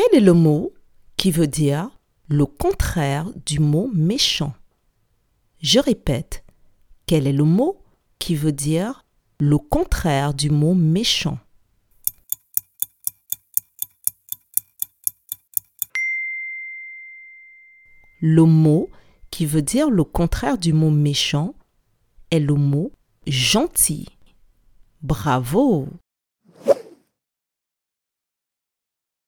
Quel est le mot qui veut dire le contraire du mot méchant? Je répète, quel est le mot qui veut dire le contraire du mot méchant? Le mot qui veut dire le contraire du mot méchant est le mot gentil. Bravo!